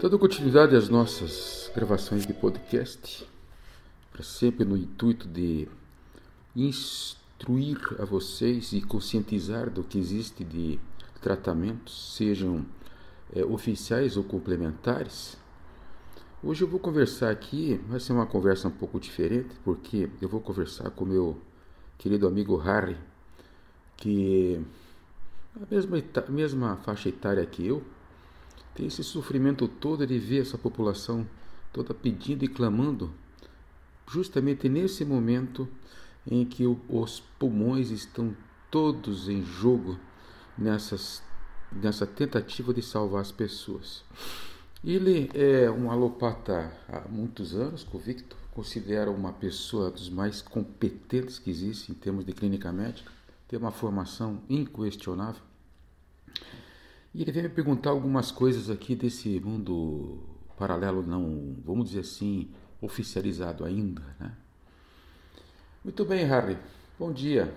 Dando continuidade às nossas gravações de podcast, para sempre no intuito de instruir a vocês e conscientizar do que existe de tratamentos, sejam é, oficiais ou complementares. Hoje eu vou conversar aqui, vai ser uma conversa um pouco diferente, porque eu vou conversar com meu querido amigo Harry, que é a mesma, mesma faixa etária que eu, tem esse sofrimento todo de ver essa população toda pedindo e clamando, justamente nesse momento em que os pulmões estão todos em jogo nessas, nessa tentativa de salvar as pessoas. Ele é um alopata há muitos anos, convicto, considera uma pessoa dos mais competentes que existe em termos de clínica médica, tem uma formação inquestionável e ele veio me perguntar algumas coisas aqui desse mundo paralelo, não, vamos dizer assim, oficializado ainda, né? Muito bem, Harry. Bom dia.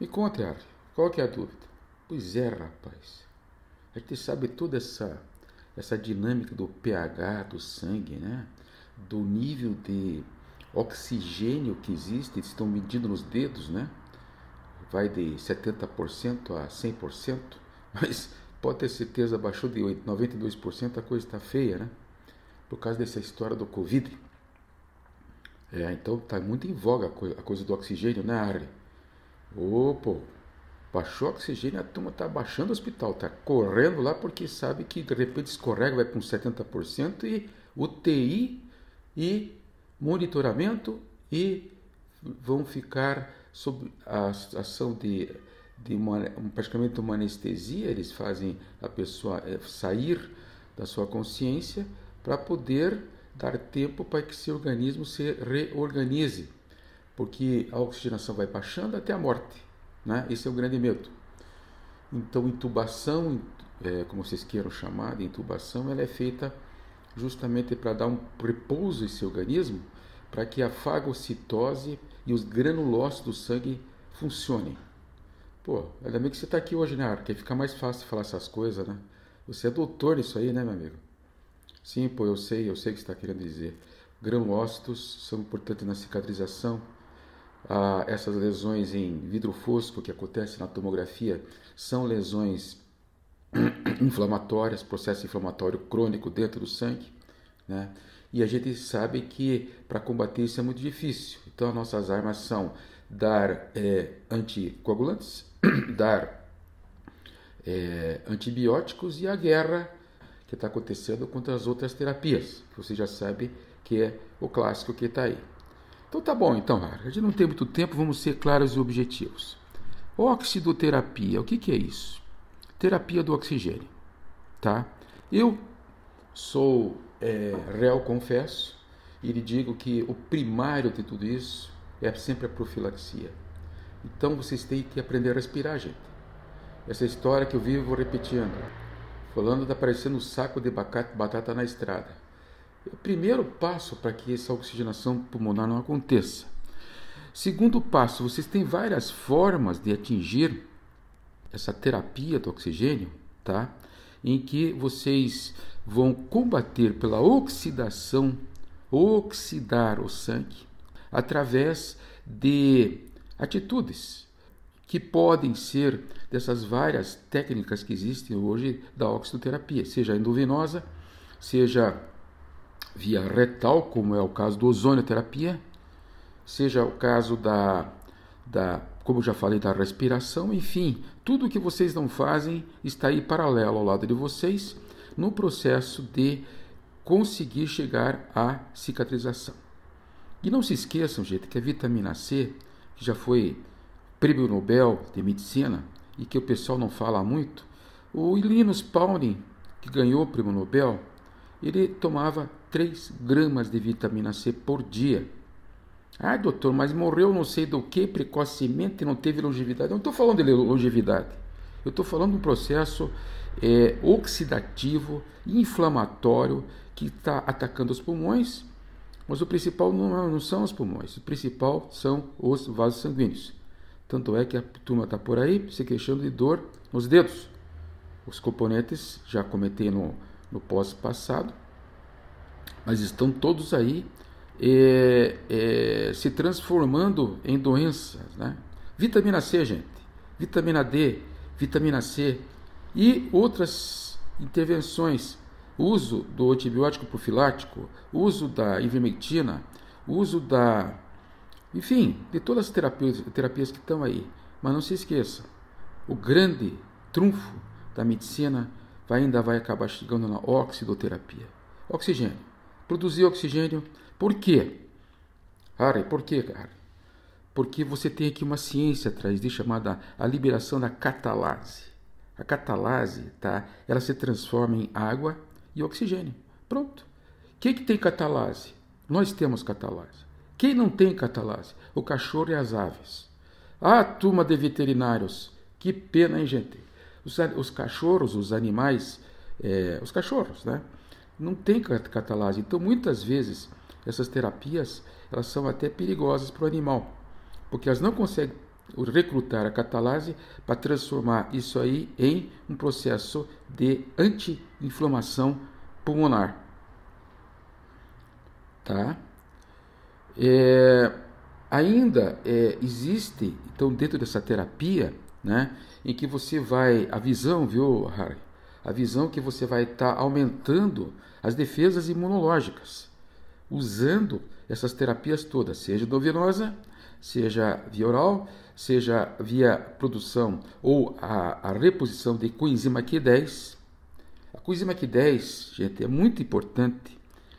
Me conte, Harry, qual que é a dúvida? Pois é, rapaz. A gente sabe toda essa, essa dinâmica do pH do sangue, né? Do nível de oxigênio que existe, eles estão medindo nos dedos, né? Vai de 70% a 100%. Mas pode ter certeza, baixou de 92%, a coisa está feia, né? Por causa dessa história do Covid. É, então está muito em voga a coisa do oxigênio, né, Arley? Ô, pô, baixou o oxigênio, a turma está baixando o hospital, está correndo lá porque sabe que de repente escorrega, vai para uns 70% e UTI e monitoramento e vão ficar sob a ação de de uma, praticamente uma anestesia, eles fazem a pessoa eh, sair da sua consciência para poder dar tempo para que seu organismo se reorganize, porque a oxigenação vai baixando até a morte, né? Esse é o grande medo. Então, intubação, é, como vocês queiram chamar de intubação, ela é feita justamente para dar um repouso em seu organismo, para que a fagocitose e os granulócitos do sangue funcionem. Pô, ainda bem que você está aqui hoje, né, Porque fica mais fácil falar essas coisas, né? Você é doutor nisso aí, né, meu amigo? Sim, pô, eu sei, eu sei o que você está querendo dizer. Granulócitos são importantes na cicatrização. Ah, essas lesões em vidro fosco que acontecem na tomografia são lesões inflamatórias, processo inflamatório crônico dentro do sangue, né? E a gente sabe que para combater isso é muito difícil. Então, as nossas armas são dar é, anticoagulantes, dar é, antibióticos e a guerra que está acontecendo contra as outras terapias, que você já sabe que é o clássico que está aí. Então tá bom, então, a gente não tem muito tempo, vamos ser claros e objetivos. Oxidoterapia, o que, que é isso? Terapia do oxigênio, tá? Eu sou é, réu, confesso, e lhe digo que o primário de tudo isso é sempre a profilaxia. Então vocês têm que aprender a respirar, gente. Essa história que eu vivo repetindo. Falando está parecendo um saco de batata na estrada. É o primeiro passo para que essa oxigenação pulmonar não aconteça. Segundo passo, vocês têm várias formas de atingir essa terapia do oxigênio, tá? Em que vocês vão combater pela oxidação, oxidar o sangue, através de atitudes que podem ser dessas várias técnicas que existem hoje da oxidoterapia, seja endovenosa, seja via retal, como é o caso do ozonioterapia, seja o caso da, da como já falei, da respiração, enfim, tudo que vocês não fazem está aí paralelo ao lado de vocês no processo de conseguir chegar à cicatrização. E não se esqueçam, gente, que a vitamina C, que já foi prêmio Nobel de Medicina e que o pessoal não fala muito, o Linus Pauling, que ganhou o prêmio Nobel, ele tomava 3 gramas de vitamina C por dia. Ah, doutor, mas morreu não sei do que precocemente e não teve longevidade. Eu não estou falando de longevidade. Eu estou falando de um processo é, oxidativo, inflamatório, que está atacando os pulmões mas o principal não, não são os pulmões, o principal são os vasos sanguíneos. Tanto é que a turma está por aí se queixando de dor nos dedos. Os componentes, já comentei no, no pós-passado, mas estão todos aí é, é, se transformando em doenças. Né? Vitamina C, gente, vitamina D, vitamina C e outras intervenções, uso do antibiótico profilático, uso da ivermectina, uso da. Enfim, de todas as terapias, terapias que estão aí. Mas não se esqueça, o grande trunfo da medicina vai, ainda vai acabar chegando na oxidoterapia. Oxigênio. Produzir oxigênio. Por quê? Harry, por quê, cara? Porque você tem aqui uma ciência atrás de chamada a liberação da catalase. A catalase, tá? Ela se transforma em água e oxigênio. Pronto. Quem que tem catalase? Nós temos catalase. Quem não tem catalase? O cachorro e as aves. Ah, turma de veterinários, que pena, hein, gente? Os, os cachorros, os animais, é, os cachorros, né? Não tem catalase. Então, muitas vezes, essas terapias, elas são até perigosas para o animal, porque elas não conseguem recrutar a catalase para transformar isso aí em um processo de anti-inflamação pulmonar. Tá? É, ainda é, existe, então, dentro dessa terapia, né, em que você vai, a visão, viu, Harry? A visão que você vai estar tá aumentando as defesas imunológicas, usando essas terapias todas, seja endovenosa, seja via oral, seja via produção ou a, a reposição de coenzima Q10. A coenzima Q10, gente, é muito importante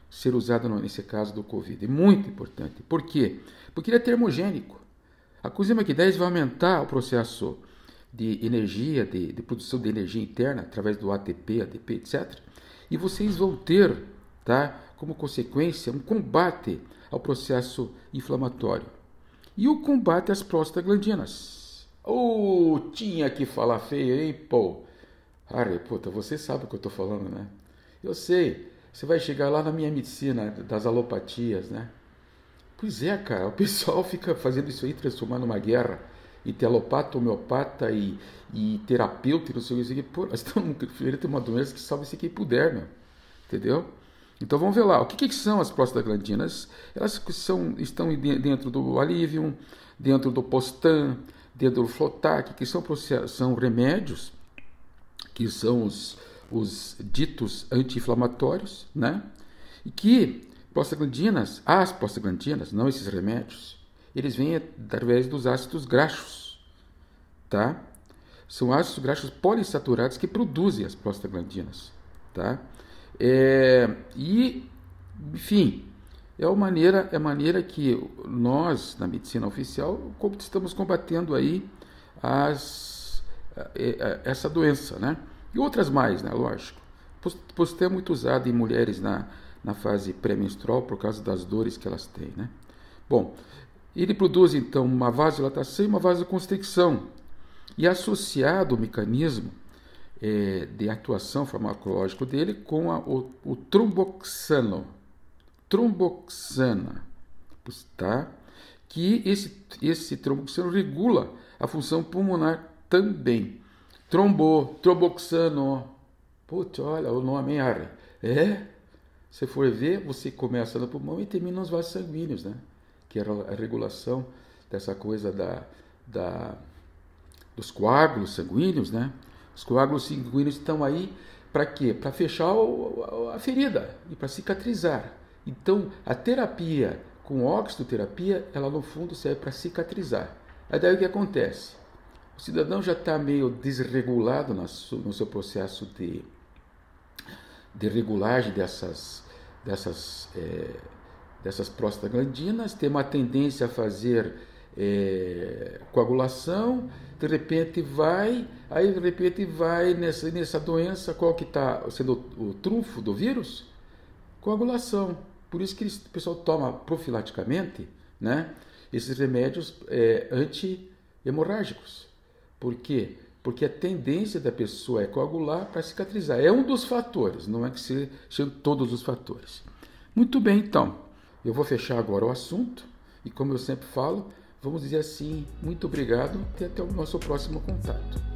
ser usada nesse caso do Covid. É muito importante. Por quê? Porque ele é termogênico. A coenzima Q10 vai aumentar o processo de energia, de, de, produção de energia interna, através do ATP, ADP, etc. E vocês vão ter, tá, como consequência, um combate ao processo inflamatório. E o combate às prostaglandinas. Oh, tinha que falar feio, hein, pô? Harry, puta, você sabe o que eu estou falando, né? Eu sei. Você vai chegar lá na minha medicina das alopatias, né? Pois é, cara, o pessoal fica fazendo isso aí, transformando uma guerra e telopata, homeopata e, e terapeuta e não sei o que. Pô, nós estamos querendo uma doença que salve se quem puder, meu. Entendeu? Então vamos ver lá. O que, que são as prostaglandinas? Elas são, estão dentro do Alivium, dentro do Postan, dentro do Flotac, que são, são remédios, que são os, os ditos anti-inflamatórios, né? E que prostaglandinas, as prostaglandinas, não esses remédios, eles vêm através dos ácidos graxos, tá? São ácidos graxos polissaturados que produzem as prostaglandinas, tá? É, e, enfim, é a maneira, é maneira que nós, na medicina oficial, estamos combatendo aí as, essa doença, né? E outras mais, né? Lógico. Posté é muito usado em mulheres na, na fase pré-menstrual por causa das dores que elas têm, né? Bom, ele produz então uma vasodilatação e uma vasoconstricção. E associado o mecanismo é, de atuação farmacológico dele com a, o, o tromboxano. Tromboxana, tá? Que esse, esse tromboxano regula a função pulmonar também. Trombo, tromboxano. Putz, olha o nome, hein, É? Se for ver, você começa no pulmão e termina nos vasos sanguíneos, né? que era a regulação dessa coisa da, da, dos coágulos sanguíneos, né? Os coágulos sanguíneos estão aí para quê? Para fechar a ferida e para cicatrizar. Então, a terapia com oxitoterapia, ela no fundo serve para cicatrizar. Aí daí o que acontece? O cidadão já está meio desregulado no seu processo de, de regulagem dessas, dessas é, dessas prostaglandinas, tem uma tendência a fazer é, coagulação, de repente vai, aí de repente vai nessa, nessa doença, qual que está sendo o, o trunfo do vírus? Coagulação. Por isso que o pessoal toma profilaticamente né, esses remédios é, anti-hemorrágicos. Por quê? Porque a tendência da pessoa é coagular para cicatrizar. É um dos fatores, não é que sejam todos os fatores. Muito bem, então. Eu vou fechar agora o assunto e, como eu sempre falo, vamos dizer assim: muito obrigado e até o nosso próximo contato.